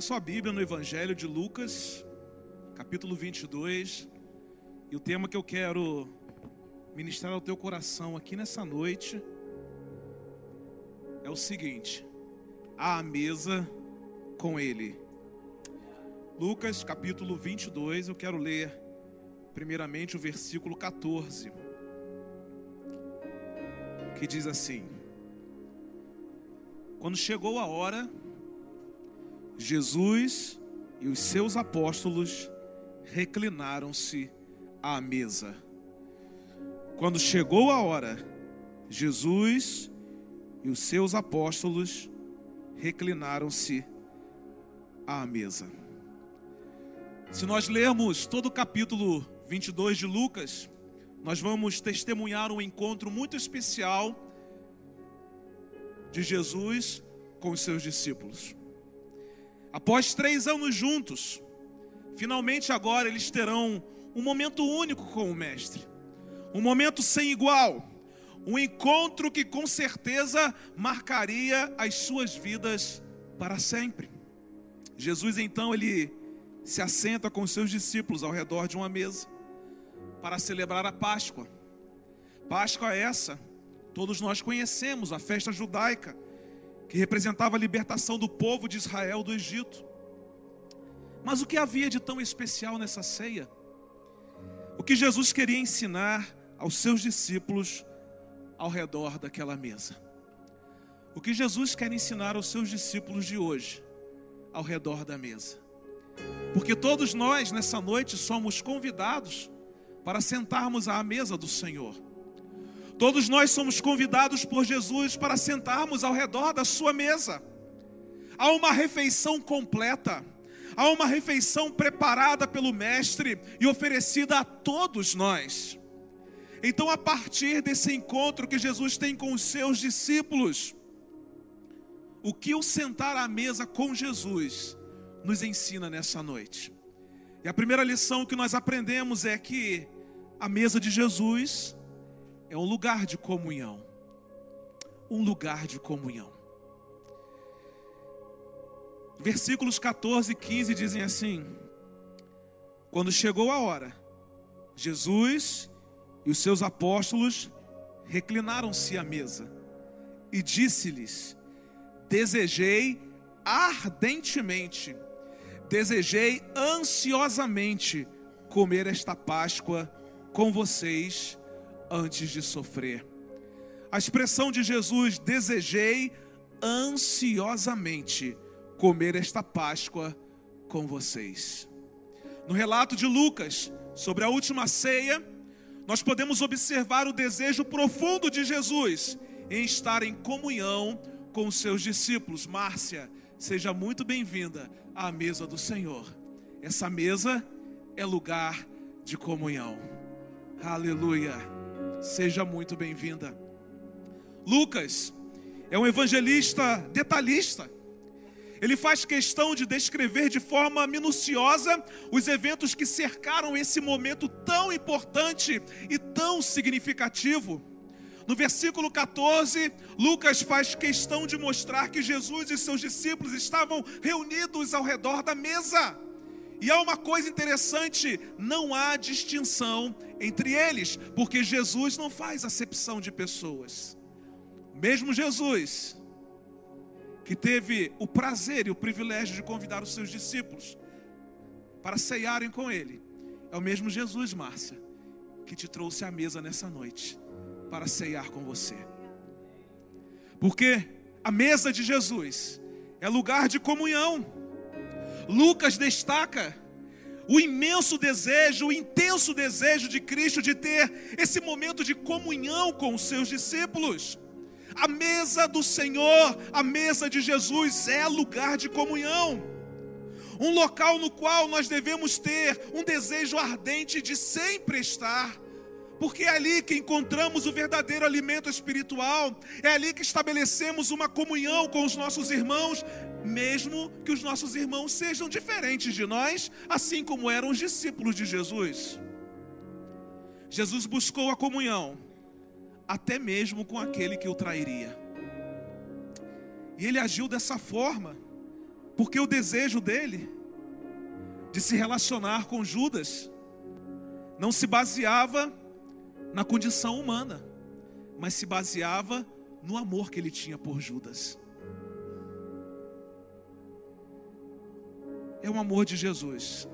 Abra sua Bíblia no Evangelho de Lucas, capítulo 22. E o tema que eu quero ministrar ao teu coração aqui nessa noite é o seguinte: à mesa com Ele. Lucas, capítulo 22, eu quero ler primeiramente o versículo 14, que diz assim: Quando chegou a hora, Jesus e os seus apóstolos reclinaram-se à mesa. Quando chegou a hora, Jesus e os seus apóstolos reclinaram-se à mesa. Se nós lermos todo o capítulo 22 de Lucas, nós vamos testemunhar um encontro muito especial de Jesus com os seus discípulos. Após três anos juntos, finalmente agora eles terão um momento único com o Mestre, um momento sem igual, um encontro que com certeza marcaria as suas vidas para sempre. Jesus então ele se assenta com seus discípulos ao redor de uma mesa para celebrar a Páscoa. Páscoa é essa, todos nós conhecemos, a festa judaica que representava a libertação do povo de Israel do Egito. Mas o que havia de tão especial nessa ceia? O que Jesus queria ensinar aos seus discípulos ao redor daquela mesa? O que Jesus quer ensinar aos seus discípulos de hoje ao redor da mesa? Porque todos nós nessa noite somos convidados para sentarmos à mesa do Senhor. Todos nós somos convidados por Jesus para sentarmos ao redor da sua mesa. Há uma refeição completa, há uma refeição preparada pelo Mestre e oferecida a todos nós. Então, a partir desse encontro que Jesus tem com os seus discípulos, o que o sentar à mesa com Jesus nos ensina nessa noite? E a primeira lição que nós aprendemos é que a mesa de Jesus é um lugar de comunhão. Um lugar de comunhão. Versículos 14 e 15 dizem assim: Quando chegou a hora, Jesus e os seus apóstolos reclinaram-se à mesa e disse-lhes: Desejei ardentemente, desejei ansiosamente comer esta Páscoa com vocês antes de sofrer. A expressão de Jesus, desejei ansiosamente comer esta Páscoa com vocês. No relato de Lucas sobre a última ceia, nós podemos observar o desejo profundo de Jesus em estar em comunhão com os seus discípulos. Márcia, seja muito bem-vinda à mesa do Senhor. Essa mesa é lugar de comunhão. Aleluia. Seja muito bem-vinda. Lucas é um evangelista detalhista. Ele faz questão de descrever de forma minuciosa os eventos que cercaram esse momento tão importante e tão significativo. No versículo 14, Lucas faz questão de mostrar que Jesus e seus discípulos estavam reunidos ao redor da mesa. E há uma coisa interessante: não há distinção entre eles, porque Jesus não faz acepção de pessoas. Mesmo Jesus, que teve o prazer e o privilégio de convidar os seus discípulos para ceiarem com ele, é o mesmo Jesus, Márcia, que te trouxe à mesa nessa noite para ceiar com você. Porque a mesa de Jesus é lugar de comunhão. Lucas destaca o imenso desejo, o intenso desejo de Cristo de ter esse momento de comunhão com os seus discípulos. A mesa do Senhor, a mesa de Jesus é lugar de comunhão. Um local no qual nós devemos ter um desejo ardente de sempre estar porque é ali que encontramos o verdadeiro alimento espiritual, é ali que estabelecemos uma comunhão com os nossos irmãos, mesmo que os nossos irmãos sejam diferentes de nós, assim como eram os discípulos de Jesus. Jesus buscou a comunhão, até mesmo com aquele que o trairia. E ele agiu dessa forma, Porque o desejo dele de se relacionar com Judas não se baseava na condição humana, mas se baseava no amor que ele tinha por Judas. É o amor de Jesus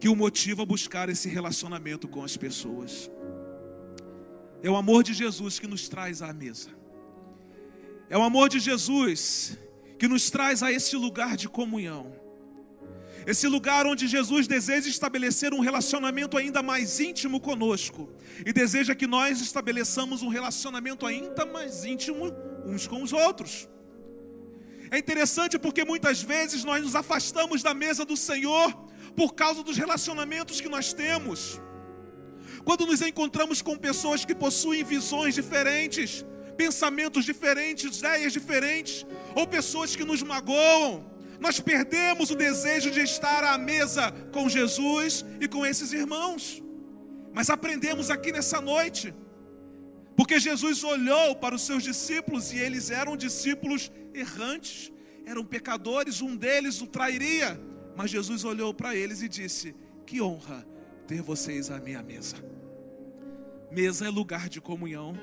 que o motiva a buscar esse relacionamento com as pessoas. É o amor de Jesus que nos traz à mesa. É o amor de Jesus que nos traz a esse lugar de comunhão. Esse lugar onde Jesus deseja estabelecer um relacionamento ainda mais íntimo conosco e deseja que nós estabeleçamos um relacionamento ainda mais íntimo uns com os outros. É interessante porque muitas vezes nós nos afastamos da mesa do Senhor por causa dos relacionamentos que nós temos. Quando nos encontramos com pessoas que possuem visões diferentes, pensamentos diferentes, ideias diferentes, ou pessoas que nos magoam, nós perdemos o desejo de estar à mesa com Jesus e com esses irmãos. Mas aprendemos aqui nessa noite, porque Jesus olhou para os seus discípulos e eles eram discípulos errantes, eram pecadores, um deles o trairia. Mas Jesus olhou para eles e disse: Que honra ter vocês à minha mesa. Mesa é lugar de comunhão.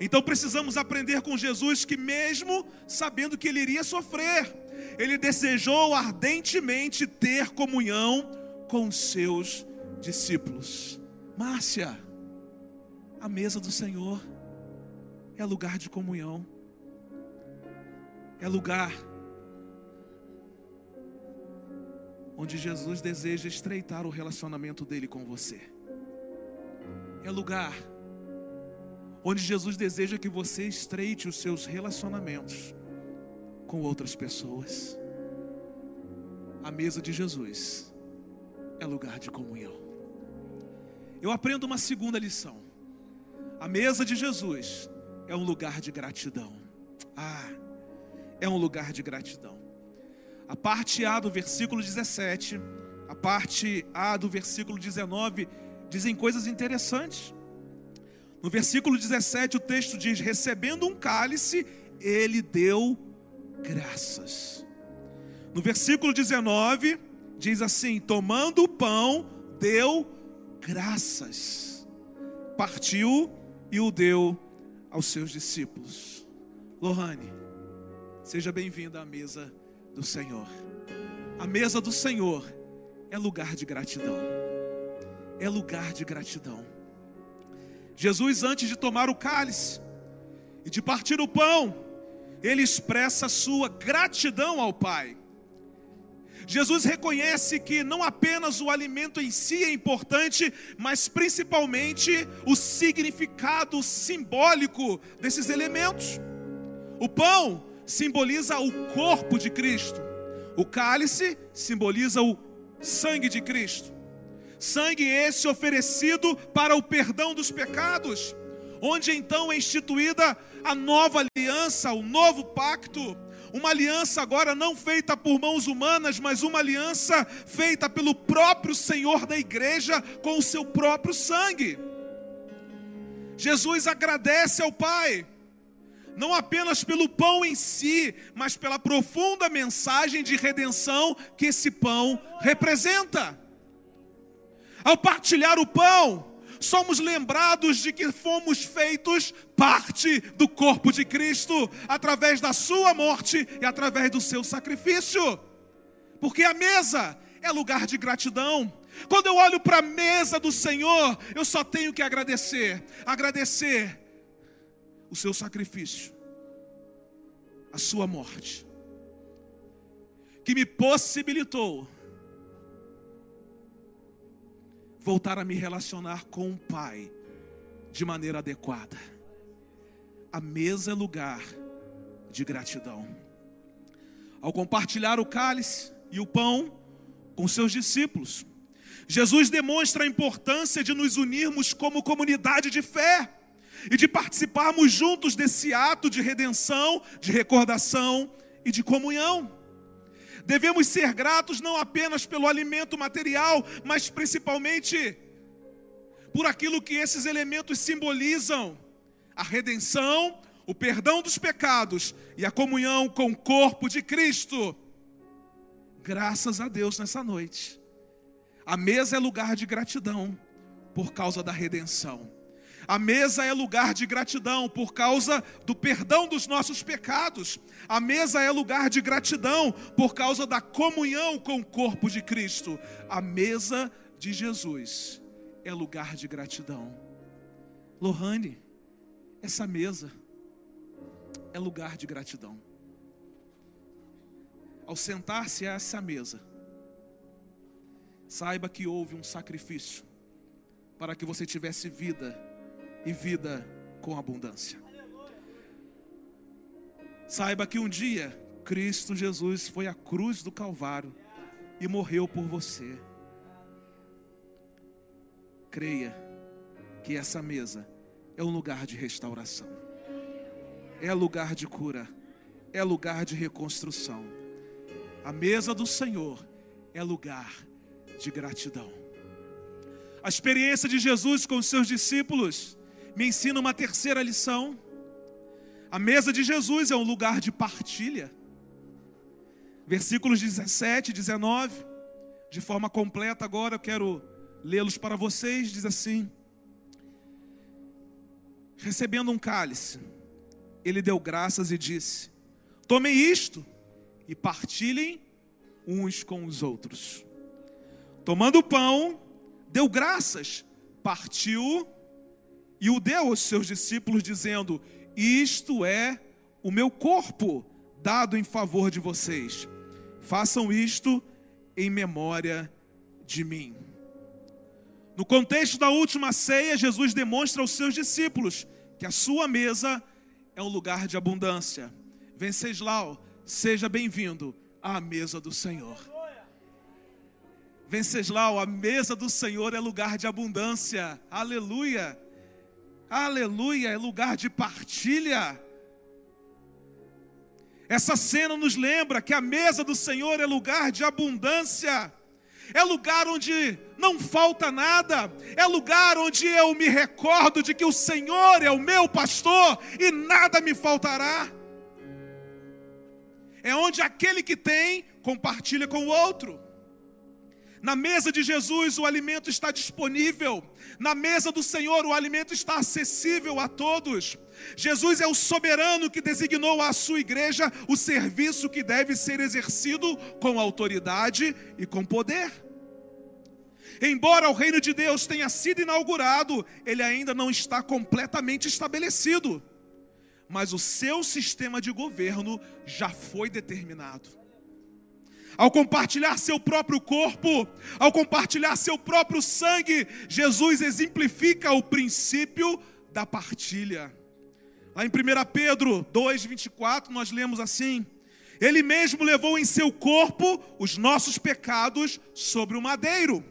Então precisamos aprender com Jesus que, mesmo sabendo que ele iria sofrer, ele desejou ardentemente ter comunhão com seus discípulos. Márcia, a mesa do Senhor é lugar de comunhão, é lugar onde Jesus deseja estreitar o relacionamento dele com você. É lugar onde Jesus deseja que você estreite os seus relacionamentos com outras pessoas. A mesa de Jesus é lugar de comunhão. Eu aprendo uma segunda lição. A mesa de Jesus é um lugar de gratidão. Ah, é um lugar de gratidão. A parte A do versículo 17, a parte A do versículo 19 dizem coisas interessantes. No versículo 17 o texto diz: Recebendo um cálice, ele deu graças. No versículo 19 diz assim: Tomando o pão, deu graças, partiu e o deu aos seus discípulos. Lohane, seja bem-vinda à mesa do Senhor. A mesa do Senhor é lugar de gratidão. É lugar de gratidão. Jesus, antes de tomar o cálice e de partir o pão, ele expressa sua gratidão ao Pai. Jesus reconhece que não apenas o alimento em si é importante, mas principalmente o significado simbólico desses elementos. O pão simboliza o corpo de Cristo. O cálice simboliza o sangue de Cristo. Sangue esse oferecido para o perdão dos pecados, onde então é instituída a nova aliança, o novo pacto, uma aliança agora não feita por mãos humanas, mas uma aliança feita pelo próprio Senhor da igreja com o seu próprio sangue. Jesus agradece ao Pai não apenas pelo pão em si, mas pela profunda mensagem de redenção que esse pão representa. Ao partilhar o pão, somos lembrados de que fomos feitos parte do corpo de Cristo através da sua morte e através do seu sacrifício. Porque a mesa é lugar de gratidão. Quando eu olho para a mesa do Senhor, eu só tenho que agradecer. Agradecer o seu sacrifício, a sua morte, que me possibilitou voltar a me relacionar com o Pai de maneira adequada. A mesa é lugar de gratidão. Ao compartilhar o cálice e o pão com seus discípulos, Jesus demonstra a importância de nos unirmos como comunidade de fé e de participarmos juntos desse ato de redenção, de recordação e de comunhão. Devemos ser gratos não apenas pelo alimento material, mas principalmente por aquilo que esses elementos simbolizam: a redenção, o perdão dos pecados e a comunhão com o corpo de Cristo. Graças a Deus nessa noite. A mesa é lugar de gratidão por causa da redenção. A mesa é lugar de gratidão por causa do perdão dos nossos pecados. A mesa é lugar de gratidão por causa da comunhão com o corpo de Cristo. A mesa de Jesus é lugar de gratidão. Lohane, essa mesa é lugar de gratidão. Ao sentar-se a essa mesa, saiba que houve um sacrifício para que você tivesse vida e vida com abundância. Saiba que um dia Cristo Jesus foi à cruz do Calvário e morreu por você. Creia que essa mesa é um lugar de restauração, é lugar de cura, é lugar de reconstrução. A mesa do Senhor é lugar de gratidão. A experiência de Jesus com os seus discípulos me ensina uma terceira lição. A mesa de Jesus é um lugar de partilha. Versículos 17 e 19, de forma completa agora, eu quero lê-los para vocês. Diz assim: Recebendo um cálice, ele deu graças e disse: Tomem isto e partilhem uns com os outros. Tomando o pão, deu graças, partiu e o deu aos seus discípulos, dizendo: Isto é o meu corpo dado em favor de vocês. Façam isto em memória de mim. No contexto da última ceia, Jesus demonstra aos seus discípulos que a sua mesa é um lugar de abundância. Venceslau, seja bem-vindo à mesa do Senhor. Venceslau, a mesa do Senhor é lugar de abundância. Aleluia. Aleluia, é lugar de partilha. Essa cena nos lembra que a mesa do Senhor é lugar de abundância, é lugar onde não falta nada, é lugar onde eu me recordo de que o Senhor é o meu pastor e nada me faltará. É onde aquele que tem compartilha com o outro. Na mesa de Jesus o alimento está disponível. Na mesa do Senhor o alimento está acessível a todos. Jesus é o soberano que designou à sua igreja o serviço que deve ser exercido com autoridade e com poder. Embora o reino de Deus tenha sido inaugurado, ele ainda não está completamente estabelecido. Mas o seu sistema de governo já foi determinado ao compartilhar seu próprio corpo, ao compartilhar seu próprio sangue, Jesus exemplifica o princípio da partilha. Lá em 1 Pedro 2,24, nós lemos assim: Ele mesmo levou em seu corpo os nossos pecados sobre o madeiro,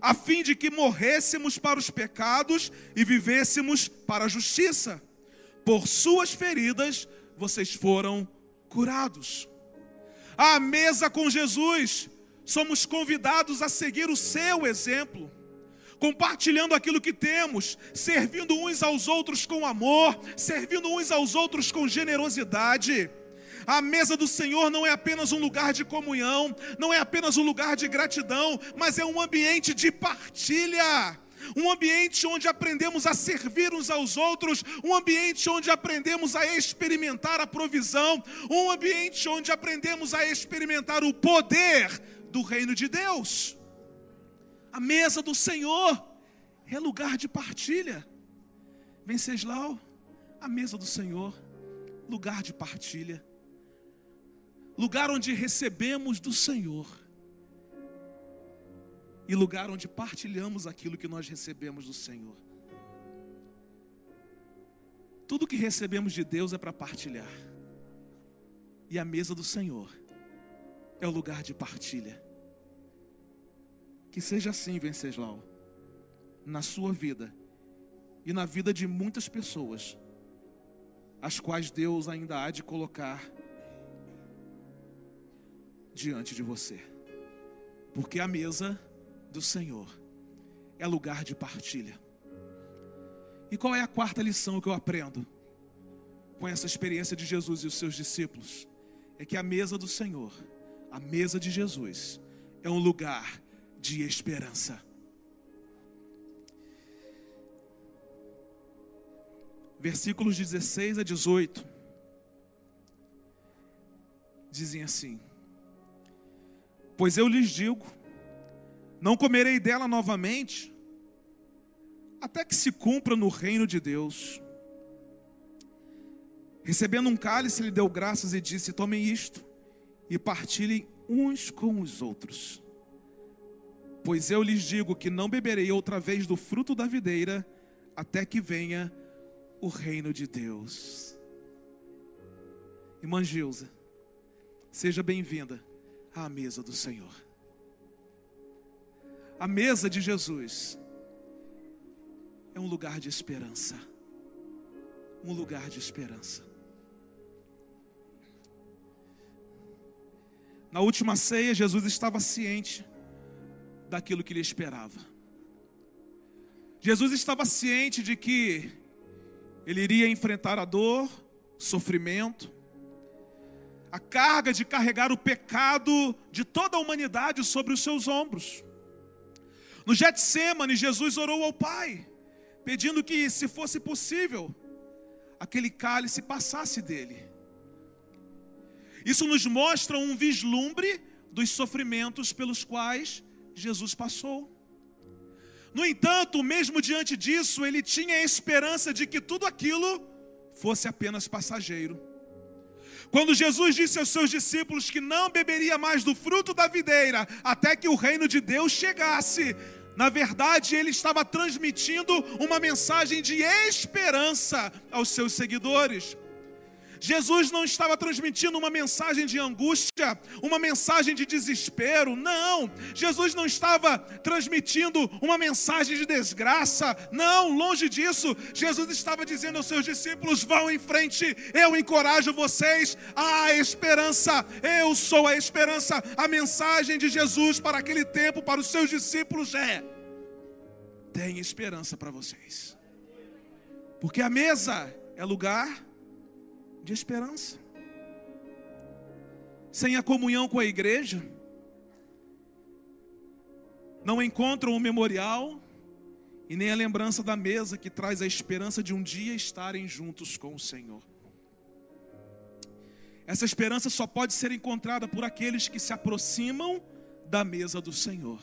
a fim de que morrêssemos para os pecados e vivêssemos para a justiça. Por suas feridas vocês foram curados à mesa com Jesus, somos convidados a seguir o seu exemplo, compartilhando aquilo que temos, servindo uns aos outros com amor, servindo uns aos outros com generosidade. A mesa do Senhor não é apenas um lugar de comunhão, não é apenas um lugar de gratidão, mas é um ambiente de partilha um ambiente onde aprendemos a servir uns aos outros, um ambiente onde aprendemos a experimentar a provisão, um ambiente onde aprendemos a experimentar o poder do reino de Deus. A mesa do Senhor é lugar de partilha. Venceslau, a mesa do Senhor, lugar de partilha. Lugar onde recebemos do Senhor e lugar onde partilhamos aquilo que nós recebemos do Senhor. Tudo que recebemos de Deus é para partilhar. E a mesa do Senhor é o lugar de partilha. Que seja assim, Venceslau, na sua vida e na vida de muitas pessoas, as quais Deus ainda há de colocar diante de você. Porque a mesa do Senhor é lugar de partilha. E qual é a quarta lição que eu aprendo? com essa experiência de Jesus e os seus discípulos é que a mesa do Senhor, a mesa de Jesus, é um lugar de esperança. Versículos 16 a 18 dizem assim: Pois eu lhes digo, não comerei dela novamente, até que se cumpra no reino de Deus. Recebendo um cálice, ele deu graças e disse: Tomem isto e partilhem uns com os outros. Pois eu lhes digo que não beberei outra vez do fruto da videira, até que venha o reino de Deus. Irmã Gilza, seja bem-vinda à mesa do Senhor. A mesa de Jesus é um lugar de esperança. Um lugar de esperança. Na última ceia, Jesus estava ciente daquilo que lhe esperava. Jesus estava ciente de que ele iria enfrentar a dor, sofrimento, a carga de carregar o pecado de toda a humanidade sobre os seus ombros. No Getsemane, Jesus orou ao Pai, pedindo que, se fosse possível, aquele cálice passasse dele. Isso nos mostra um vislumbre dos sofrimentos pelos quais Jesus passou. No entanto, mesmo diante disso, ele tinha a esperança de que tudo aquilo fosse apenas passageiro. Quando Jesus disse aos seus discípulos que não beberia mais do fruto da videira até que o reino de Deus chegasse, na verdade, ele estava transmitindo uma mensagem de esperança aos seus seguidores. Jesus não estava transmitindo uma mensagem de angústia, uma mensagem de desespero, não. Jesus não estava transmitindo uma mensagem de desgraça, não, longe disso. Jesus estava dizendo aos seus discípulos: vão em frente, eu encorajo vocês à esperança, eu sou a esperança. A mensagem de Jesus para aquele tempo, para os seus discípulos é: tem esperança para vocês, porque a mesa é lugar de esperança. Sem a comunhão com a igreja, não encontram o memorial e nem a lembrança da mesa que traz a esperança de um dia estarem juntos com o Senhor. Essa esperança só pode ser encontrada por aqueles que se aproximam da mesa do Senhor.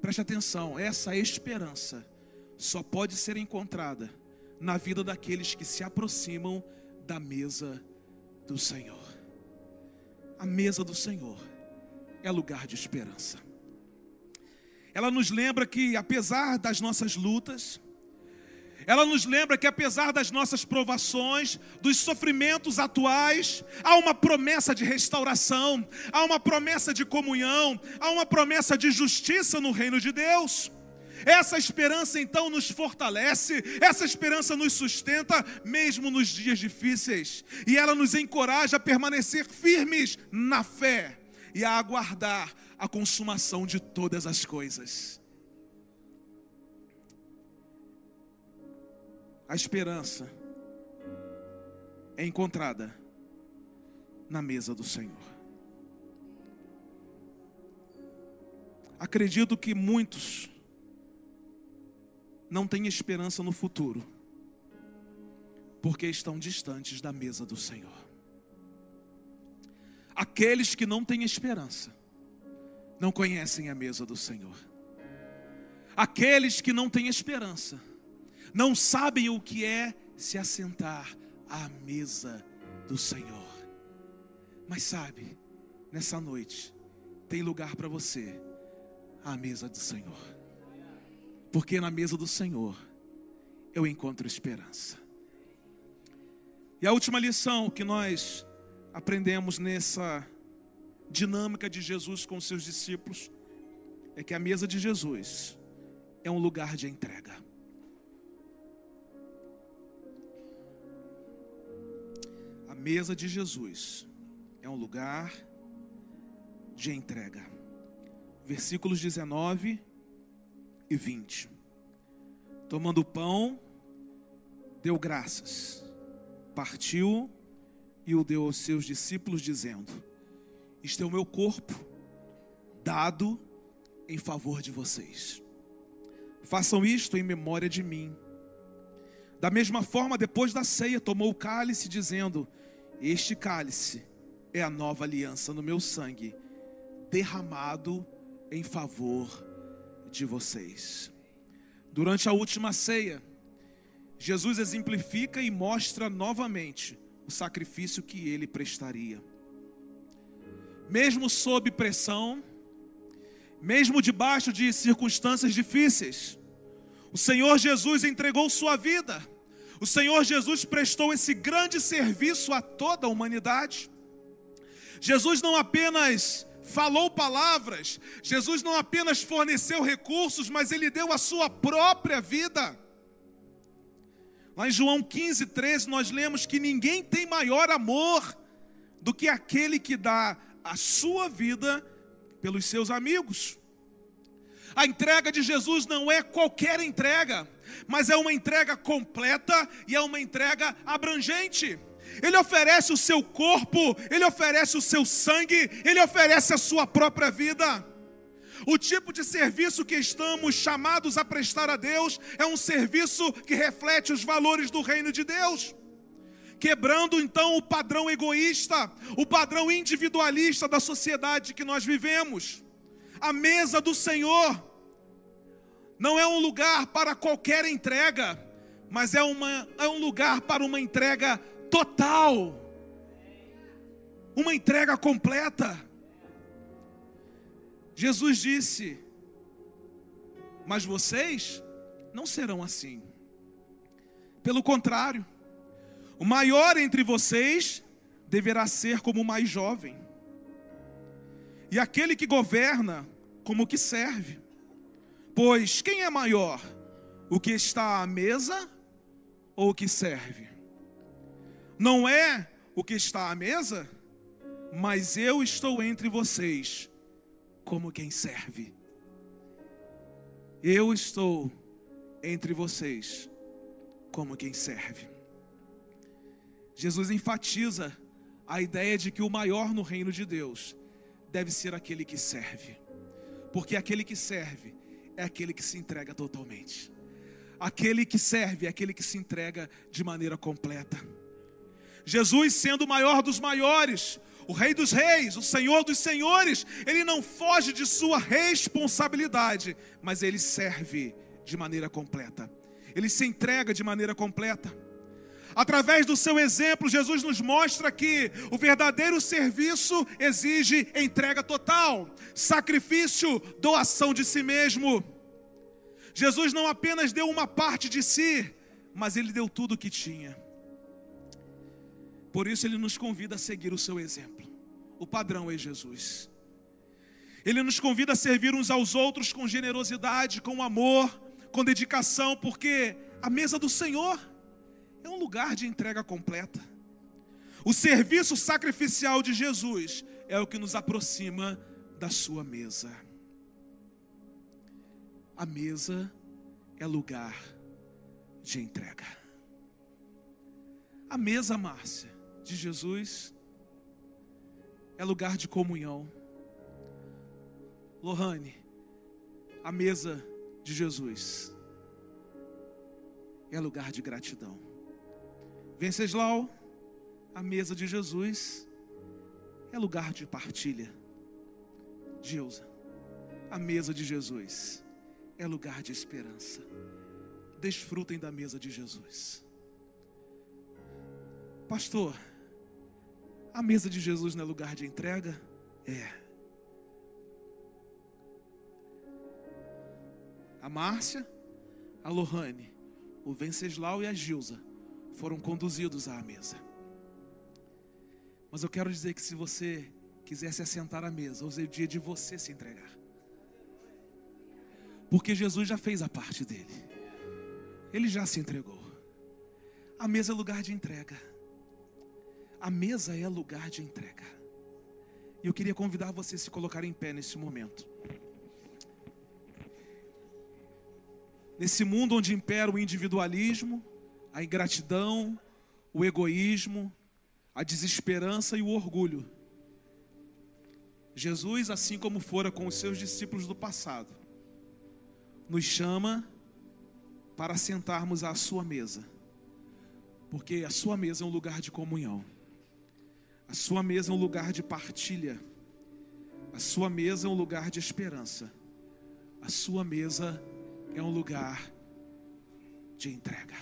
Preste atenção, essa esperança só pode ser encontrada na vida daqueles que se aproximam da mesa do Senhor. A mesa do Senhor é lugar de esperança. Ela nos lembra que, apesar das nossas lutas, ela nos lembra que, apesar das nossas provações, dos sofrimentos atuais, há uma promessa de restauração, há uma promessa de comunhão, há uma promessa de justiça no reino de Deus. Essa esperança então nos fortalece, essa esperança nos sustenta, mesmo nos dias difíceis, e ela nos encoraja a permanecer firmes na fé e a aguardar a consumação de todas as coisas. A esperança é encontrada na mesa do Senhor. Acredito que muitos não têm esperança no futuro, porque estão distantes da mesa do Senhor. Aqueles que não têm esperança, não conhecem a mesa do Senhor. Aqueles que não têm esperança, não sabem o que é se assentar à mesa do Senhor. Mas sabe, nessa noite, tem lugar para você à mesa do Senhor porque na mesa do Senhor eu encontro esperança. E a última lição que nós aprendemos nessa dinâmica de Jesus com seus discípulos é que a mesa de Jesus é um lugar de entrega. A mesa de Jesus é um lugar de entrega. Versículos 19 e 20. Tomando o pão, deu graças, partiu e o deu aos seus discípulos, dizendo: Este é o meu corpo, dado em favor de vocês. Façam isto em memória de mim. Da mesma forma, depois da ceia, tomou o cálice, dizendo: Este cálice é a nova aliança no meu sangue, derramado em favor de vocês. Durante a última ceia, Jesus exemplifica e mostra novamente o sacrifício que ele prestaria. Mesmo sob pressão, mesmo debaixo de circunstâncias difíceis, o Senhor Jesus entregou sua vida. O Senhor Jesus prestou esse grande serviço a toda a humanidade. Jesus não apenas falou palavras, Jesus não apenas forneceu recursos, mas ele deu a sua própria vida. Lá em João 15, 13, nós lemos que ninguém tem maior amor do que aquele que dá a sua vida pelos seus amigos. A entrega de Jesus não é qualquer entrega, mas é uma entrega completa e é uma entrega abrangente. Ele oferece o seu corpo, ele oferece o seu sangue, ele oferece a sua própria vida. O tipo de serviço que estamos chamados a prestar a Deus é um serviço que reflete os valores do reino de Deus. Quebrando então o padrão egoísta, o padrão individualista da sociedade que nós vivemos. A mesa do Senhor não é um lugar para qualquer entrega, mas é, uma, é um lugar para uma entrega total, uma entrega completa. Jesus disse: Mas vocês não serão assim. Pelo contrário, o maior entre vocês deverá ser como o mais jovem, e aquele que governa como o que serve. Pois quem é maior, o que está à mesa ou o que serve? Não é o que está à mesa, mas eu estou entre vocês como quem serve. Eu estou entre vocês como quem serve. Jesus enfatiza a ideia de que o maior no reino de Deus deve ser aquele que serve, porque aquele que serve é aquele que se entrega totalmente, aquele que serve é aquele que se entrega de maneira completa. Jesus, sendo o maior dos maiores, o Rei dos Reis, o Senhor dos Senhores, ele não foge de sua responsabilidade, mas ele serve de maneira completa, ele se entrega de maneira completa. Através do seu exemplo, Jesus nos mostra que o verdadeiro serviço exige entrega total, sacrifício, doação de si mesmo. Jesus não apenas deu uma parte de si, mas ele deu tudo o que tinha. Por isso ele nos convida a seguir o seu exemplo. O padrão é Jesus. Ele nos convida a servir uns aos outros com generosidade, com amor, com dedicação, porque a mesa do Senhor é um lugar de entrega completa. O serviço sacrificial de Jesus é o que nos aproxima da sua mesa. A mesa é lugar de entrega. A mesa, Márcia, de Jesus é lugar de comunhão. Lohane, a mesa de Jesus é lugar de gratidão. Venceslau, a mesa de Jesus é lugar de partilha. Gilza, a mesa de Jesus é lugar de esperança. Desfrutem da mesa de Jesus. Pastor, a mesa de Jesus não é lugar de entrega? É. A Márcia, a Lohane, o Venceslau e a Gilza foram conduzidos à mesa. Mas eu quero dizer que se você quiser se assentar à mesa, hoje é o dia de você se entregar. Porque Jesus já fez a parte dele. Ele já se entregou. A mesa é lugar de entrega. A mesa é lugar de entrega. E eu queria convidar você a se colocar em pé nesse momento. Nesse mundo onde impera o individualismo, a ingratidão, o egoísmo, a desesperança e o orgulho. Jesus, assim como fora com os seus discípulos do passado, nos chama para sentarmos à sua mesa, porque a sua mesa é um lugar de comunhão, a sua mesa é um lugar de partilha, a sua mesa é um lugar de esperança, a sua mesa é um lugar de entrega.